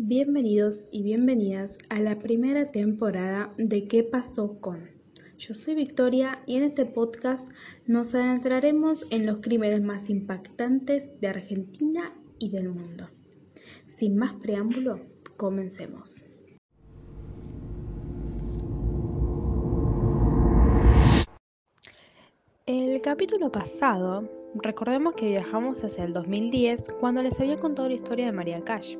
Bienvenidos y bienvenidas a la primera temporada de ¿Qué pasó con? Yo soy Victoria y en este podcast nos adentraremos en los crímenes más impactantes de Argentina y del mundo. Sin más preámbulo, comencemos. El capítulo pasado, recordemos que viajamos hacia el 2010 cuando les había contado la historia de María Cash.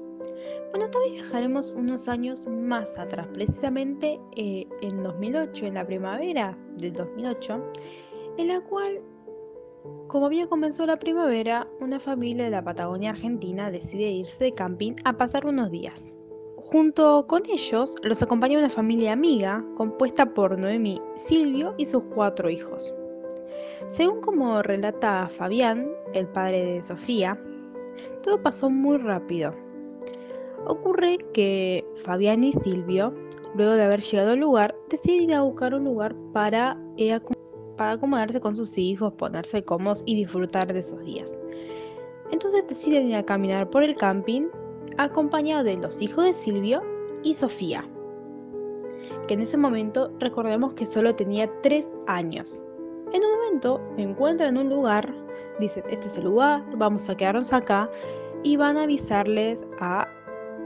Bueno, vez viajaremos unos años más atrás, precisamente eh, en 2008, en la primavera del 2008, en la cual, como había comenzado la primavera, una familia de la Patagonia Argentina decide irse de camping a pasar unos días. Junto con ellos los acompaña una familia amiga compuesta por Noemí, Silvio y sus cuatro hijos. Según como relata Fabián, el padre de Sofía, todo pasó muy rápido. Ocurre que Fabián y Silvio, luego de haber llegado al lugar, deciden ir a buscar un lugar para, eh, para acomodarse con sus hijos, ponerse cómodos y disfrutar de esos días. Entonces deciden ir a caminar por el camping acompañado de los hijos de Silvio y Sofía, que en ese momento recordemos que solo tenía 3 años. En un momento encuentran un lugar, dicen, este es el lugar, vamos a quedarnos acá y van a avisarles a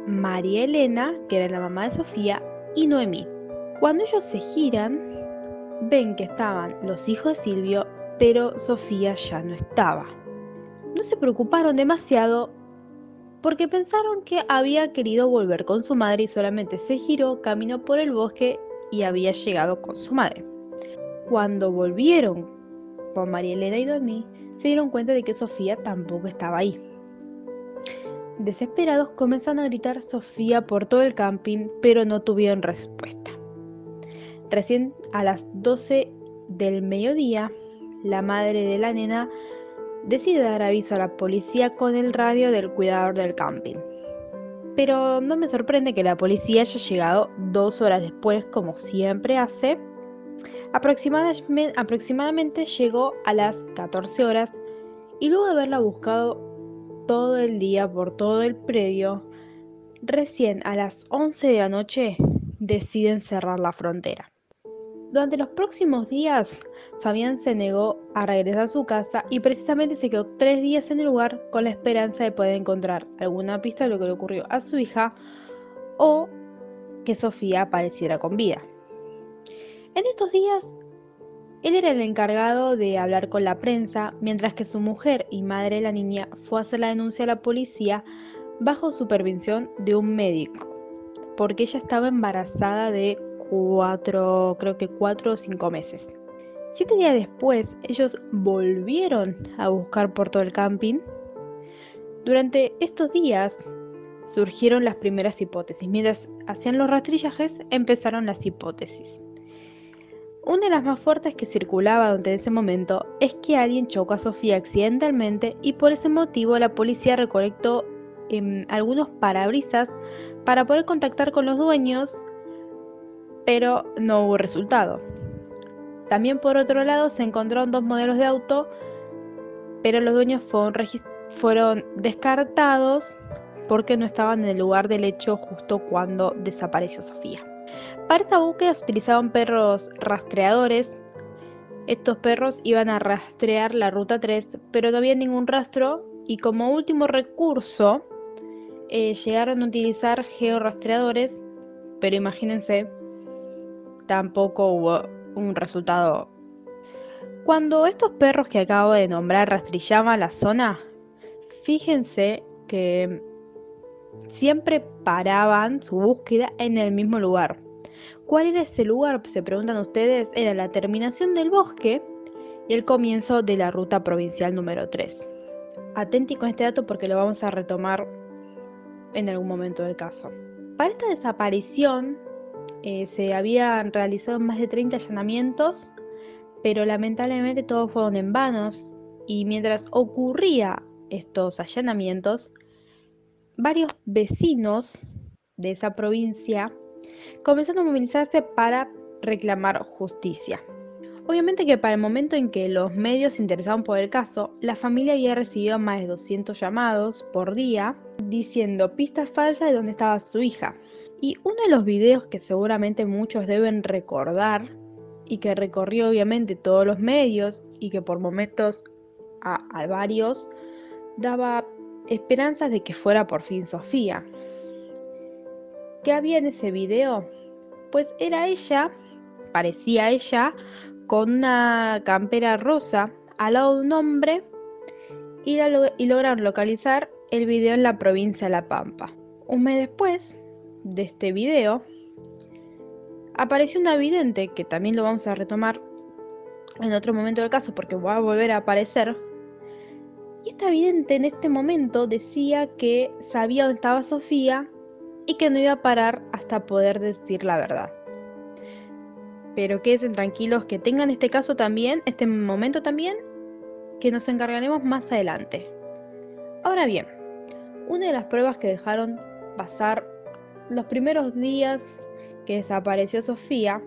María Elena, que era la mamá de Sofía, y Noemí. Cuando ellos se giran, ven que estaban los hijos de Silvio, pero Sofía ya no estaba. No se preocuparon demasiado porque pensaron que había querido volver con su madre y solamente se giró, caminó por el bosque y había llegado con su madre. Cuando volvieron con María Elena y Noemí, se dieron cuenta de que Sofía tampoco estaba ahí. Desesperados comenzaron a gritar Sofía por todo el camping, pero no tuvieron respuesta. Recién a las 12 del mediodía, la madre de la nena decide dar aviso a la policía con el radio del cuidador del camping. Pero no me sorprende que la policía haya llegado dos horas después, como siempre hace. Aproximadamente, llegó a las 14 horas y luego de haberla buscado todo el día por todo el predio, recién a las 11 de la noche deciden cerrar la frontera. Durante los próximos días, Fabián se negó a regresar a su casa y precisamente se quedó tres días en el lugar con la esperanza de poder encontrar alguna pista de lo que le ocurrió a su hija o que Sofía apareciera con vida. En estos días, él era el encargado de hablar con la prensa, mientras que su mujer y madre de la niña fue a hacer la denuncia a la policía bajo supervisión de un médico, porque ella estaba embarazada de cuatro, creo que cuatro o cinco meses. Siete días después, ellos volvieron a buscar por todo el camping. Durante estos días surgieron las primeras hipótesis. Mientras hacían los rastrillajes, empezaron las hipótesis. Una de las más fuertes que circulaba durante ese momento es que alguien chocó a Sofía accidentalmente y por ese motivo la policía recolectó em, algunos parabrisas para poder contactar con los dueños, pero no hubo resultado. También por otro lado se encontraron dos modelos de auto, pero los dueños fueron, fueron descartados porque no estaban en el lugar del hecho justo cuando desapareció Sofía. Para esta búsqueda se utilizaban perros rastreadores. Estos perros iban a rastrear la ruta 3, pero no había ningún rastro y como último recurso eh, llegaron a utilizar georrastreadores, pero imagínense, tampoco hubo un resultado. Cuando estos perros que acabo de nombrar rastrillaban la zona, fíjense que siempre paraban su búsqueda en el mismo lugar. ¿Cuál era ese lugar? Se preguntan ustedes. Era la terminación del bosque y el comienzo de la ruta provincial número 3. Atenti con este dato porque lo vamos a retomar en algún momento del caso. Para esta desaparición eh, se habían realizado más de 30 allanamientos, pero lamentablemente todos fueron en vanos y mientras ocurría estos allanamientos, varios vecinos de esa provincia comenzaron a movilizarse para reclamar justicia. Obviamente que para el momento en que los medios se interesaban por el caso, la familia había recibido más de 200 llamados por día diciendo pistas falsas de dónde estaba su hija. Y uno de los videos que seguramente muchos deben recordar y que recorrió obviamente todos los medios y que por momentos a varios daba esperanzas de que fuera por fin Sofía. ¿Qué había en ese video? Pues era ella, parecía ella, con una campera rosa al lado de un hombre y, lograron localizar el video en la provincia de La Pampa. Un mes después de este video, apareció una vidente, que también lo vamos a retomar en otro momento del caso porque va a volver a aparecer. Y esta vidente en este momento decía que sabía dónde estaba Sofía y que no iba a parar hasta poder decir la verdad. Pero quédense tranquilos que tengan este caso también, este momento también, que nos encargaremos más adelante. Ahora bien, una de las pruebas que dejaron pasar los primeros días que desapareció Sofía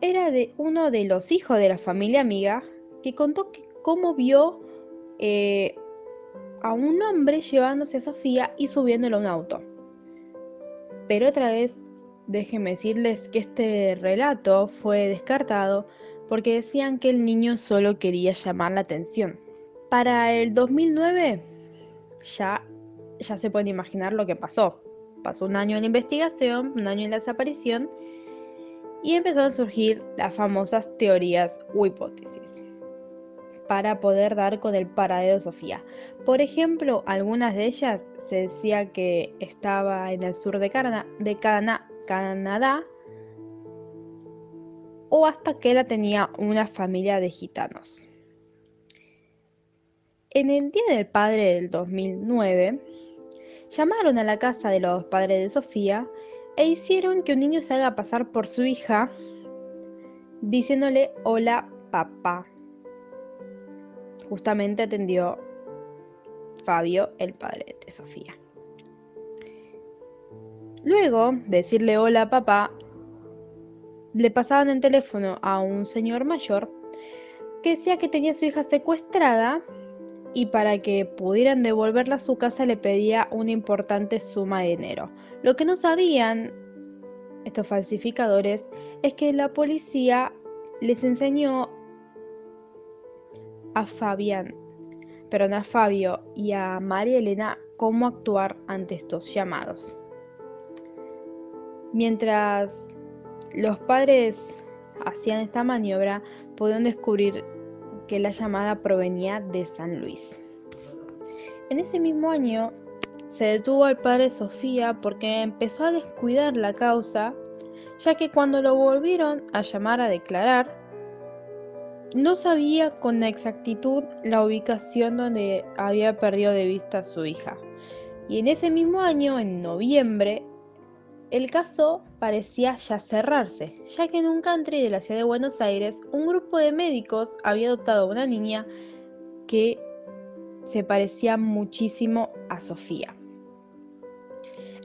era de uno de los hijos de la familia amiga que contó cómo vio eh, a un hombre llevándose a Sofía y subiéndolo a un auto. Pero otra vez Déjenme decirles que este relato fue descartado porque decían que el niño solo quería llamar la atención. Para el 2009 ya, ya se puede imaginar lo que pasó. Pasó un año en la investigación, un año en la desaparición y empezaron a surgir las famosas teorías o hipótesis para poder dar con el paradero de Sofía. Por ejemplo, algunas de ellas se decía que estaba en el sur de Canadá, o hasta que ella tenía una familia de gitanos. En el Día del Padre del 2009, llamaron a la casa de los padres de Sofía e hicieron que un niño se haga pasar por su hija diciéndole hola papá. Justamente atendió Fabio, el padre de Sofía. Luego de decirle hola papá, le pasaban el teléfono a un señor mayor que decía que tenía su hija secuestrada y para que pudieran devolverla a su casa le pedía una importante suma de dinero. Lo que no sabían estos falsificadores es que la policía les enseñó a Fabián, perdón, a Fabio y a María Elena cómo actuar ante estos llamados. Mientras los padres hacían esta maniobra, pudieron descubrir que la llamada provenía de San Luis. En ese mismo año se detuvo al padre Sofía porque empezó a descuidar la causa, ya que cuando lo volvieron a llamar a declarar, no sabía con exactitud la ubicación donde había perdido de vista a su hija. Y en ese mismo año, en noviembre, el caso parecía ya cerrarse, ya que en un country de la ciudad de Buenos Aires un grupo de médicos había adoptado a una niña que se parecía muchísimo a Sofía.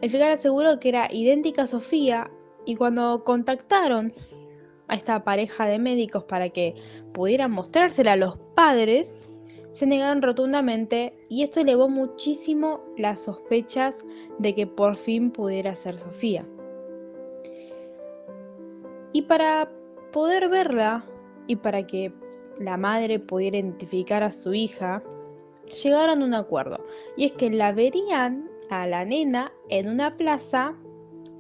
El fiscal aseguró que era idéntica a Sofía y cuando contactaron a esta pareja de médicos para que pudieran mostrársela a los padres, se negaron rotundamente y esto elevó muchísimo las sospechas de que por fin pudiera ser Sofía. Y para poder verla y para que la madre pudiera identificar a su hija, llegaron a un acuerdo. Y es que la verían a la nena en una plaza,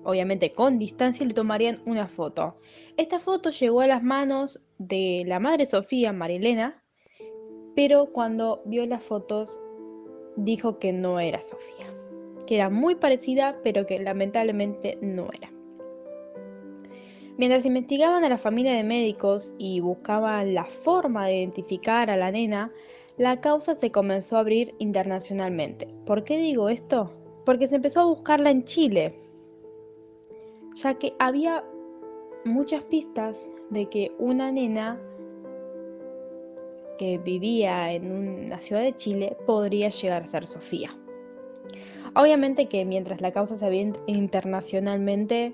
obviamente con distancia, le tomarían una foto. Esta foto llegó a las manos de la madre Sofía, Marilena, pero cuando vio las fotos dijo que no era Sofía, que era muy parecida, pero que lamentablemente no era. Mientras investigaban a la familia de médicos y buscaban la forma de identificar a la nena, la causa se comenzó a abrir internacionalmente. ¿Por qué digo esto? Porque se empezó a buscarla en Chile, ya que había muchas pistas de que una nena que vivía en una ciudad de Chile podría llegar a ser Sofía. Obviamente que mientras la causa se veía internacionalmente,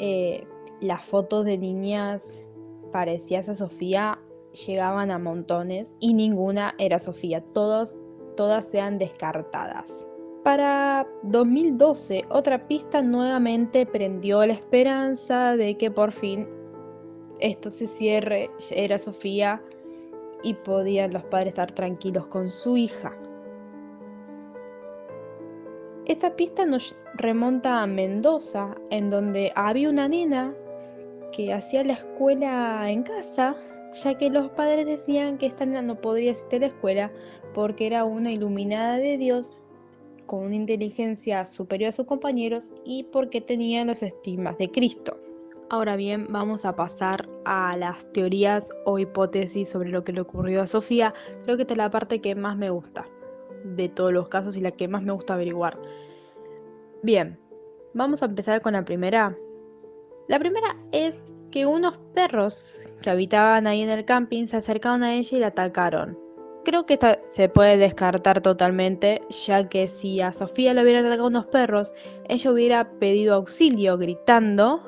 eh, las fotos de niñas parecías a Sofía llegaban a montones y ninguna era Sofía, todos, todas sean descartadas. Para 2012, otra pista nuevamente prendió la esperanza de que por fin esto se cierre, era Sofía y podían los padres estar tranquilos con su hija. Esta pista nos remonta a Mendoza, en donde había una nena que hacía la escuela en casa, ya que los padres decían que esta nena no podría asistir a la escuela porque era una iluminada de Dios con una inteligencia superior a sus compañeros y porque tenía los estigmas de Cristo. Ahora bien, vamos a pasar a las teorías o hipótesis sobre lo que le ocurrió a Sofía. Creo que esta es la parte que más me gusta de todos los casos y la que más me gusta averiguar. Bien, vamos a empezar con la primera. La primera es que unos perros que habitaban ahí en el camping se acercaron a ella y la atacaron. Creo que esta se puede descartar totalmente, ya que si a Sofía le hubieran atacado unos perros, ella hubiera pedido auxilio gritando,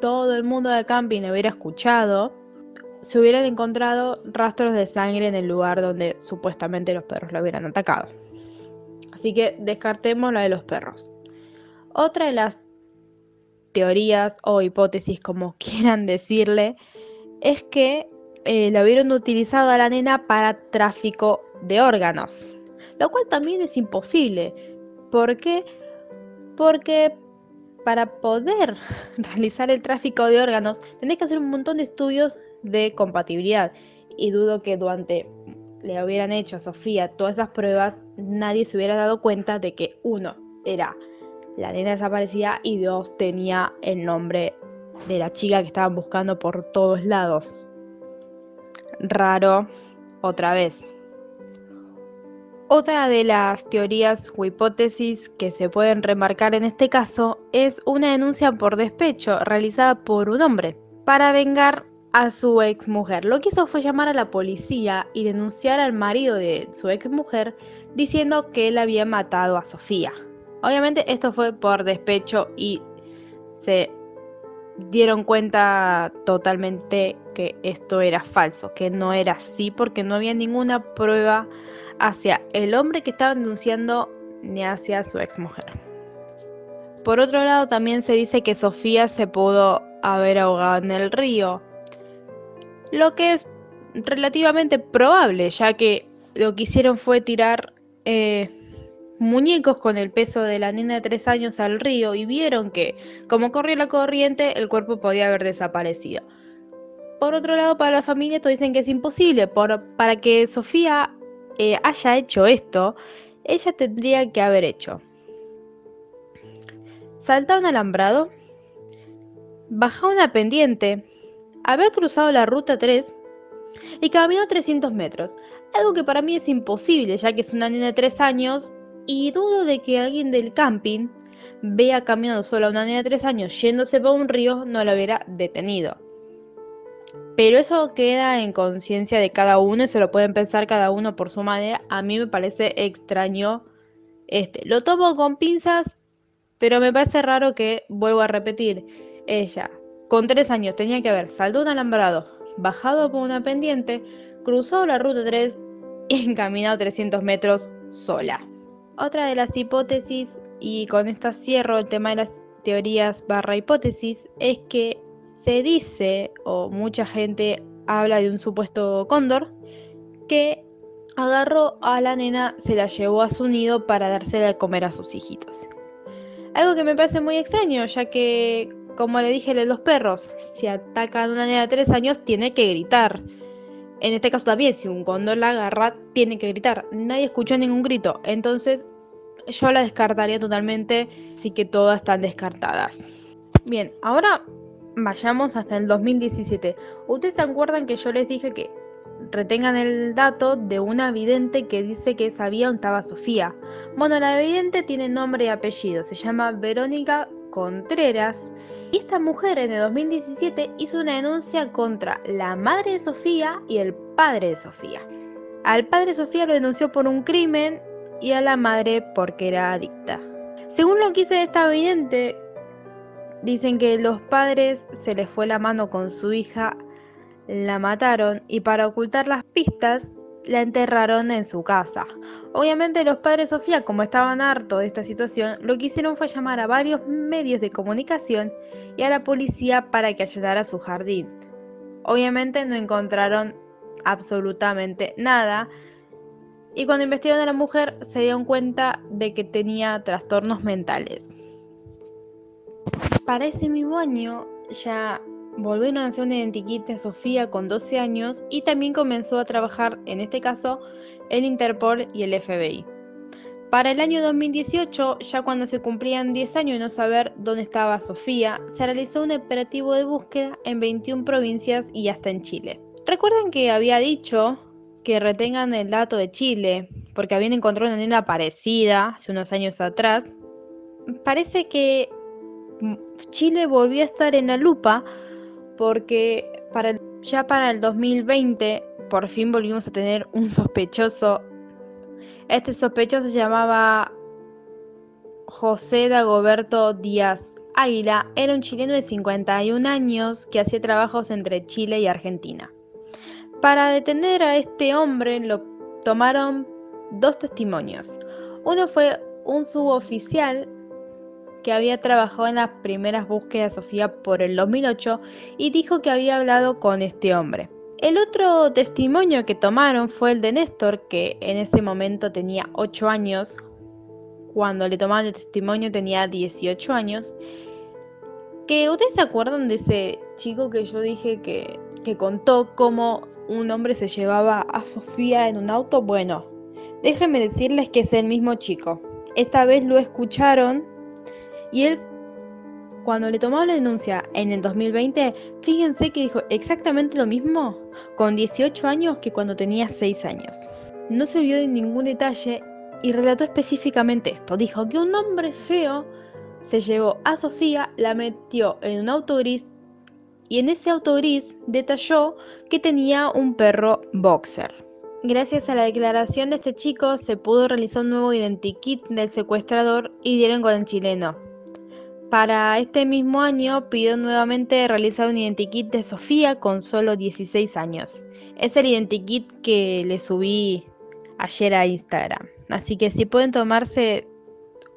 todo el mundo del camping le hubiera escuchado, se hubieran encontrado rastros de sangre en el lugar donde supuestamente los perros la hubieran atacado. Así que descartemos la de los perros. Otra de las teorías o hipótesis, como quieran decirle, es que eh, la hubieran utilizado a la nena para tráfico de órganos, lo cual también es imposible. ¿Por qué? Porque para poder realizar el tráfico de órganos tenés que hacer un montón de estudios de compatibilidad y dudo que durante le hubieran hecho a Sofía todas esas pruebas nadie se hubiera dado cuenta de que uno era la nena desaparecida y dos tenía el nombre de la chica que estaban buscando por todos lados raro otra vez. Otra de las teorías o hipótesis que se pueden remarcar en este caso es una denuncia por despecho realizada por un hombre para vengar a su ex mujer. Lo que hizo fue llamar a la policía y denunciar al marido de su ex mujer diciendo que él había matado a Sofía. Obviamente esto fue por despecho y se dieron cuenta totalmente que esto era falso, que no era así porque no había ninguna prueba hacia el hombre que estaba denunciando ni hacia su exmujer. Por otro lado, también se dice que Sofía se pudo haber ahogado en el río, lo que es relativamente probable, ya que lo que hicieron fue tirar eh, muñecos con el peso de la nena de tres años al río y vieron que, como corrió la corriente, el cuerpo podía haber desaparecido. Por otro lado, para la familia esto dicen que es imposible. para que Sofía eh, haya hecho esto, ella tendría que haber hecho saltar un alambrado, bajar una pendiente, haber cruzado la ruta 3 y caminó 300 metros. Algo que para mí es imposible, ya que es una nena de 3 años y dudo de que alguien del camping vea caminando sola a una niña de 3 años yéndose por un río, no la hubiera detenido. Pero eso queda en conciencia de cada uno y se lo pueden pensar cada uno por su manera. A mí me parece extraño este. Lo tomo con pinzas, pero me parece raro que, vuelvo a repetir, ella con 3 años tenía que haber saltado un alambrado, bajado por una pendiente, cruzado la ruta 3 y encaminado 300 metros sola. Otra de las hipótesis, y con esta cierro el tema de las teorías barra hipótesis, es que se dice, o mucha gente habla de un supuesto cóndor, que agarró a la nena, se la llevó a su nido para dársela a comer a sus hijitos. Algo que me parece muy extraño, ya que, como le dije a los perros, si atacan a una nena de 3 años, tiene que gritar. En este caso también, si un cóndor la agarra, tiene que gritar. Nadie escuchó ningún grito, entonces yo la descartaría totalmente, así que todas están descartadas. Bien, ahora vayamos hasta el 2017. Ustedes se acuerdan que yo les dije que retengan el dato de una vidente que dice que sabía dónde estaba Sofía. Bueno, la vidente tiene nombre y apellido, se llama Verónica Contreras. Y esta mujer en el 2017 hizo una denuncia contra la madre de Sofía y el padre de Sofía. Al padre de Sofía lo denunció por un crimen y a la madre porque era adicta. Según lo que dice esta vidente, dicen que los padres se les fue la mano con su hija la mataron y para ocultar las pistas la enterraron en su casa. Obviamente los padres Sofía, como estaban hartos de esta situación, lo que hicieron fue llamar a varios medios de comunicación y a la policía para que ayudara a su jardín. Obviamente no encontraron absolutamente nada y cuando investigaron a la mujer se dieron cuenta de que tenía trastornos mentales. Para ese mismo año ya volvieron a hacer un identikit de Sofía con 12 años y también comenzó a trabajar, en este caso, el Interpol y el FBI. Para el año 2018, ya cuando se cumplían 10 años de no saber dónde estaba Sofía, se realizó un operativo de búsqueda en 21 provincias y hasta en Chile. Recuerden que había dicho que retengan el dato de Chile, porque habían encontrado una nena parecida hace unos años atrás. Parece que Chile volvió a estar en la lupa porque para ya para el 2020 por fin volvimos a tener un sospechoso. Este sospechoso se llamaba José Dagoberto Díaz Águila. Era un chileno de 51 años que hacía trabajos entre Chile y Argentina. Para detener a este hombre lo tomaron dos testimonios. Uno fue un suboficial que había trabajado en las primeras búsquedas de Sofía por el 2008 y dijo que había hablado con este hombre. El otro testimonio que tomaron fue el de Néstor, que en ese momento tenía 8 años. Cuando le tomaron el testimonio tenía 18 años. Que ustedes se acuerdan de ese chico que yo dije que, que contó cómo un hombre se llevaba a Sofía en un auto. Bueno, déjenme decirles que es el mismo chico. Esta vez lo escucharon y él, cuando le tomó la denuncia en el 2020, fíjense que dijo exactamente lo mismo con 18 años que cuando tenía 6 años. No se olvidó de ningún detalle y relató específicamente esto. Dijo que un hombre feo se llevó a Sofía, la metió en un auto gris y en ese auto gris detalló que tenía un perro boxer. Gracias a la declaración de este chico se pudo realizar un nuevo identikit del secuestrador y dieron con el chileno. Para este mismo año pidió nuevamente realizar un identikit de Sofía con solo 16 años. Es el identikit que le subí ayer a Instagram. Así que si pueden tomarse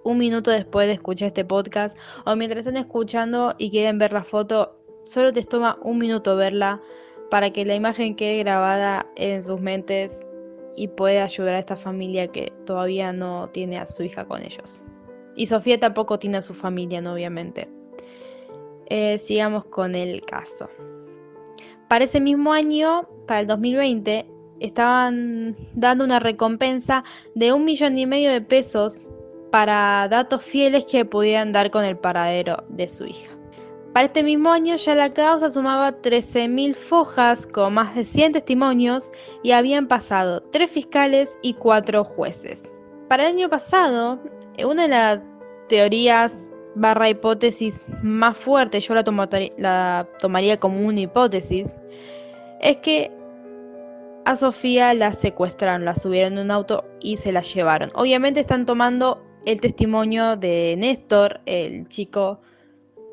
un minuto después de escuchar este podcast o mientras están escuchando y quieren ver la foto, solo te toma un minuto verla para que la imagen quede grabada en sus mentes y pueda ayudar a esta familia que todavía no tiene a su hija con ellos. Y Sofía tampoco tiene a su familia, ¿no? obviamente. Eh, sigamos con el caso. Para ese mismo año, para el 2020, estaban dando una recompensa de un millón y medio de pesos para datos fieles que pudieran dar con el paradero de su hija. Para este mismo año ya la causa sumaba 13.000 fojas con más de 100 testimonios y habían pasado 3 fiscales y 4 jueces. Para el año pasado, una de las teorías barra hipótesis más fuertes, yo la, la tomaría como una hipótesis, es que a Sofía la secuestraron, la subieron en un auto y se la llevaron. Obviamente están tomando el testimonio de Néstor, el chico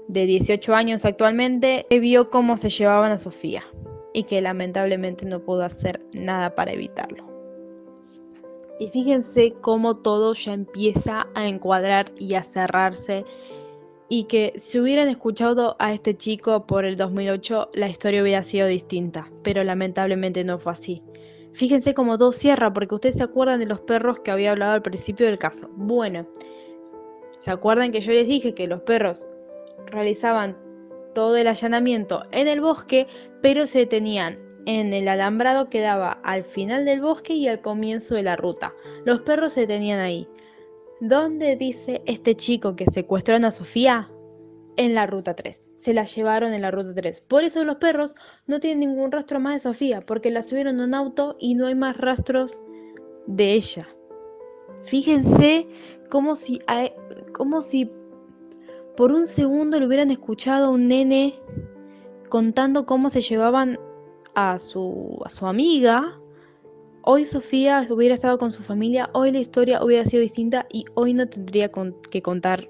de 18 años actualmente, que vio cómo se llevaban a Sofía y que lamentablemente no pudo hacer nada para evitarlo. Y fíjense cómo todo ya empieza a encuadrar y a cerrarse. Y que si hubieran escuchado a este chico por el 2008, la historia hubiera sido distinta. Pero lamentablemente no fue así. Fíjense cómo todo cierra, porque ustedes se acuerdan de los perros que había hablado al principio del caso. Bueno, ¿se acuerdan que yo les dije que los perros realizaban todo el allanamiento en el bosque, pero se detenían en el alambrado que daba al final del bosque y al comienzo de la ruta. Los perros se tenían ahí. ¿Dónde dice este chico que secuestraron a Sofía? En la ruta 3. Se la llevaron en la ruta 3. Por eso los perros no tienen ningún rastro más de Sofía, porque la subieron en un auto y no hay más rastros de ella. Fíjense como si, como si por un segundo le hubieran escuchado a un nene contando cómo se llevaban a su, a su amiga, hoy Sofía hubiera estado con su familia, hoy la historia hubiera sido distinta y hoy no tendría que contar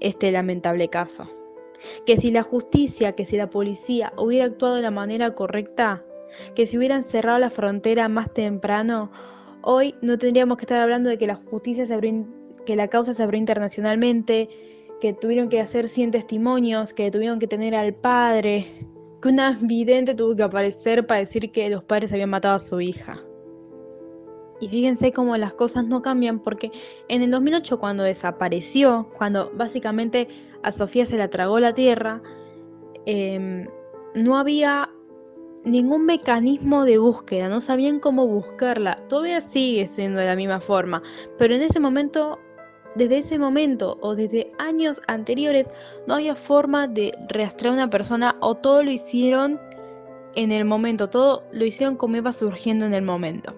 este lamentable caso. que si la justicia, que si la policía hubiera actuado de la manera correcta, que si hubieran cerrado la frontera más temprano, hoy no tendríamos que estar hablando de que la justicia se abrió, que la causa se abrió internacionalmente, que tuvieron que hacer 100 testimonios, que tuvieron que tener al padre, que una vidente tuvo que aparecer para decir que los padres habían matado a su hija. Y fíjense cómo las cosas no cambian porque en el 2008 cuando desapareció, cuando básicamente a Sofía se la tragó la tierra, em, no había ningún mecanismo de búsqueda, no sabían cómo buscarla. Todavía sigue siendo de la misma forma, pero en ese momento, desde ese momento o desde años anteriores, no había forma de rastrear a una persona o todo lo hicieron en el momento, todo lo hicieron como iba surgiendo en el momento.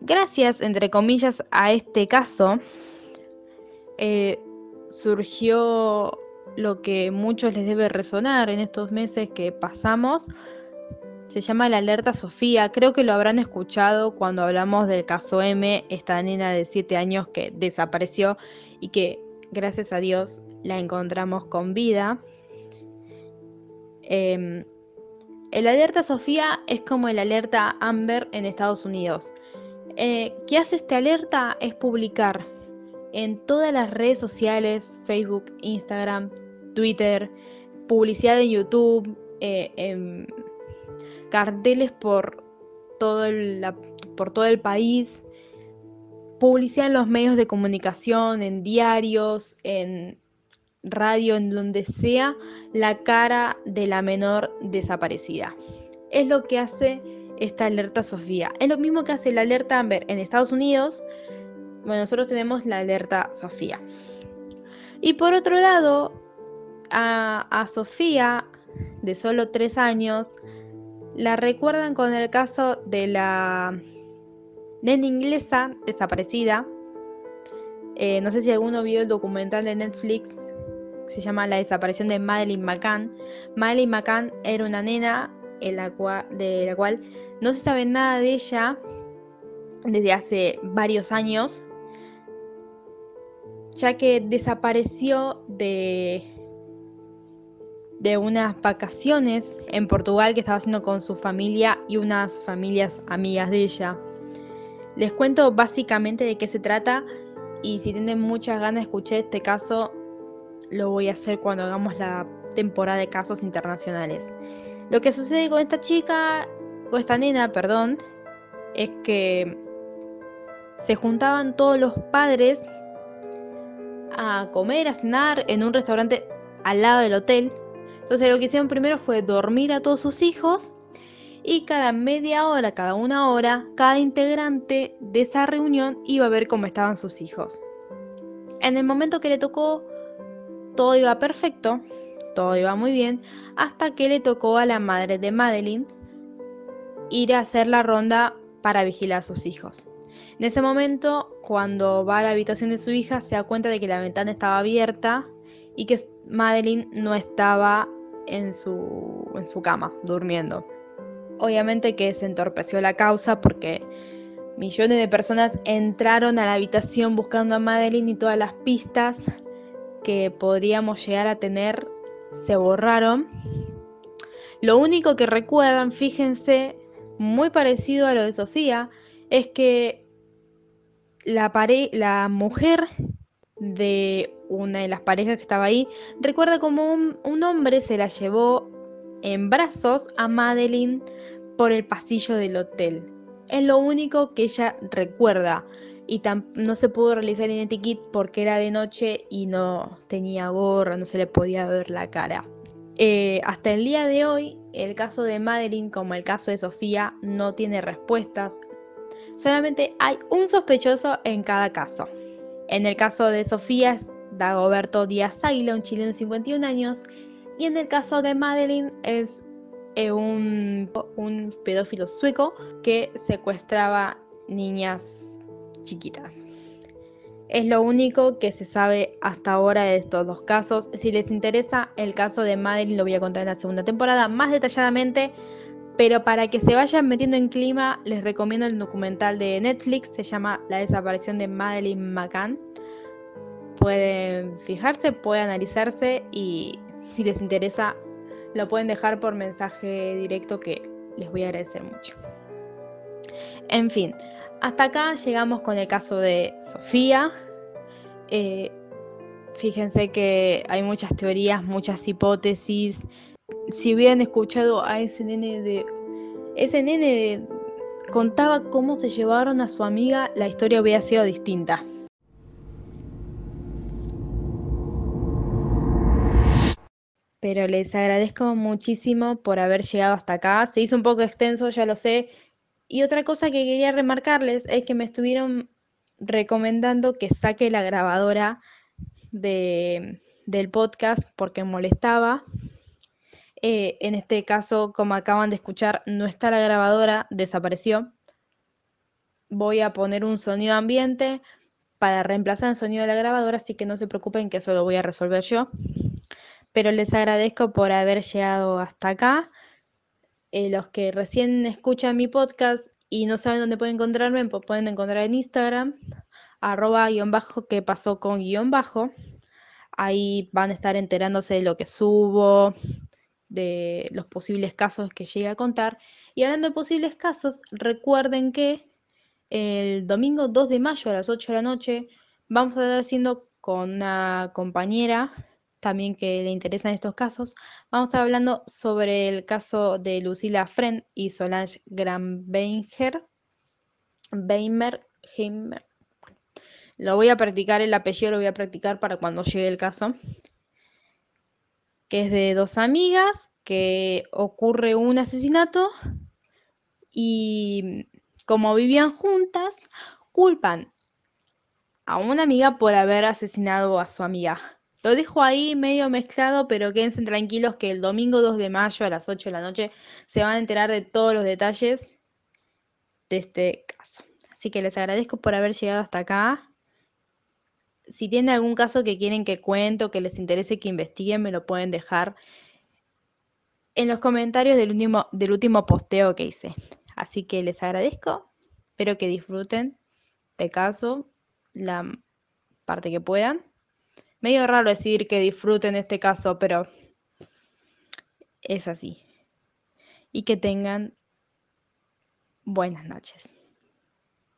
Gracias, entre comillas, a este caso, eh, surgió lo que muchos les debe resonar en estos meses que pasamos. Se llama la alerta Sofía. Creo que lo habrán escuchado cuando hablamos del caso M, esta nena de 7 años que desapareció y que gracias a Dios la encontramos con vida. Em, el alerta Sofía es como el alerta Amber en Estados Unidos. Eh, ¿Qué hace esta alerta? Es publicar en todas las redes sociales, Facebook, Instagram, Twitter, publicidad en YouTube, eh, carteles por todo, el, por todo el país, publicidad en los medios de comunicación, en diarios, en radio, en donde sea, la cara de la menor desaparecida. Es lo que hace esta alerta Sofía. Es lo mismo que hace la alerta Amber en Estados Unidos. Bueno, nosotros tenemos la alerta Sofía. Y por otro lado, a, Sofía, de solo tres años, la recuerdan con el caso de la nena inglesa desaparecida. Eh, no sé si alguno vio el documental de Netflix, se llama La desaparición de Madeleine McCann. Madeleine McCann era una nena de la cual no se sabe nada de ella desde hace varios años, ya que desapareció de, de unas vacaciones en Portugal que estaba haciendo con su familia y unas familias amigas de ella. Les cuento básicamente de qué se trata y si tienen muchas ganas de escuchar este caso, lo voy a hacer cuando hagamos la temporada de casos internacionales. Lo que sucede con esta chica o esta nena, perdón, es que se juntaban todos los padres a comer, a cenar en un restaurante al lado del hotel. Entonces lo que hicieron primero fue dormir a todos sus hijos y cada media hora, cada una hora, cada integrante de esa reunión iba a ver cómo estaban sus hijos. En el momento que le tocó, todo iba perfecto, todo iba muy bien, hasta que le tocó a la madre de Madeline ir a hacer la ronda para vigilar a sus hijos. En ese momento, cuando va a la habitación de su hija, se da cuenta de que la ventana estaba abierta y que Madeline no estaba en su, en su cama, durmiendo. Obviamente que se entorpeció la causa porque millones de personas entraron a la habitación buscando a Madeline y todas las pistas que podríamos llegar a tener se borraron. Lo único que recuerdan, fíjense, muy parecido a lo de Sofía, es que la, la mujer de una de las parejas que estaba ahí recuerda como un, hombre se la llevó en brazos a Madeline por el pasillo del hotel. Es lo único que ella recuerda. Y no se pudo realizar el identikit porque era de noche y no tenía gorra, no se le podía ver la cara. Eh, hasta el día de hoy, el caso de Madeline, como el caso de Sofía, no tiene respuestas. Solamente hay un sospechoso en cada caso. En el caso de Sofía es Dagoberto Díaz Águila, un chileno de 51 años, y en el caso de Madeline es eh, un, un pedófilo sueco que secuestraba niñas chiquitas. Es lo único que se sabe hasta ahora de estos dos casos. Si les interesa el caso de Madeline lo voy a contar en la segunda temporada más detalladamente, pero para que se vayan metiendo en clima les recomiendo el documental de Netflix, se llama La desaparición de Madeline McCann. Pueden fijarse, pueden analizarse y si les interesa lo pueden dejar por mensaje directo que les voy a agradecer mucho. En fin, hasta acá llegamos con el caso de Sofía. Eh, fíjense que hay muchas teorías, muchas hipótesis. Si hubieran escuchado a ese nene de... Ese nene contaba cómo se llevaron a su amiga, la historia hubiera sido distinta. Pero les agradezco muchísimo por haber llegado hasta acá. Se hizo un poco extenso, ya lo sé. Y otra cosa que quería remarcarles es que me estuvieron recomendando que saque la grabadora de, del podcast porque molestaba. Eh, en este caso, como acaban de escuchar, no está la grabadora, desapareció. Voy a poner un sonido ambiente para reemplazar el sonido de la grabadora, así que no se preocupen que eso lo voy a resolver yo. Pero les agradezco por haber llegado hasta acá. Eh, los que recién escuchan mi podcast y no saben dónde pueden encontrarme, pueden encontrar en Instagram, arroba guion bajo, que pasó con guion bajo. Ahí van a estar enterándose de lo que subo, de los posibles casos que llegue a contar. Y hablando de posibles casos, recuerden que el domingo 2 de mayo a las 8 de la noche vamos a estar haciendo con una compañera también que le interesan estos casos. Vamos a estar hablando sobre el caso de Lucila Friend y Solange Grambenger. Weimer, Heimer. Lo voy a practicar, el apellido lo voy a practicar para cuando llegue el caso que es de dos amigas, que ocurre un asesinato y como vivían juntas, culpan a una amiga por haber asesinado a su amiga. Lo dejo ahí medio mezclado, pero quédense tranquilos que el domingo 2 de mayo a las 8 de la noche se van a enterar de todos los detalles de este caso. Así que les agradezco por haber llegado hasta acá si tienen algún caso que quieren que cuente o que les interese que investiguen, me lo pueden dejar en los comentarios del último, del último posteo que hice. Así que les agradezco, espero que disfruten de caso la parte que puedan. Medio raro decir que disfruten este caso, pero es así. Y que tengan buenas noches.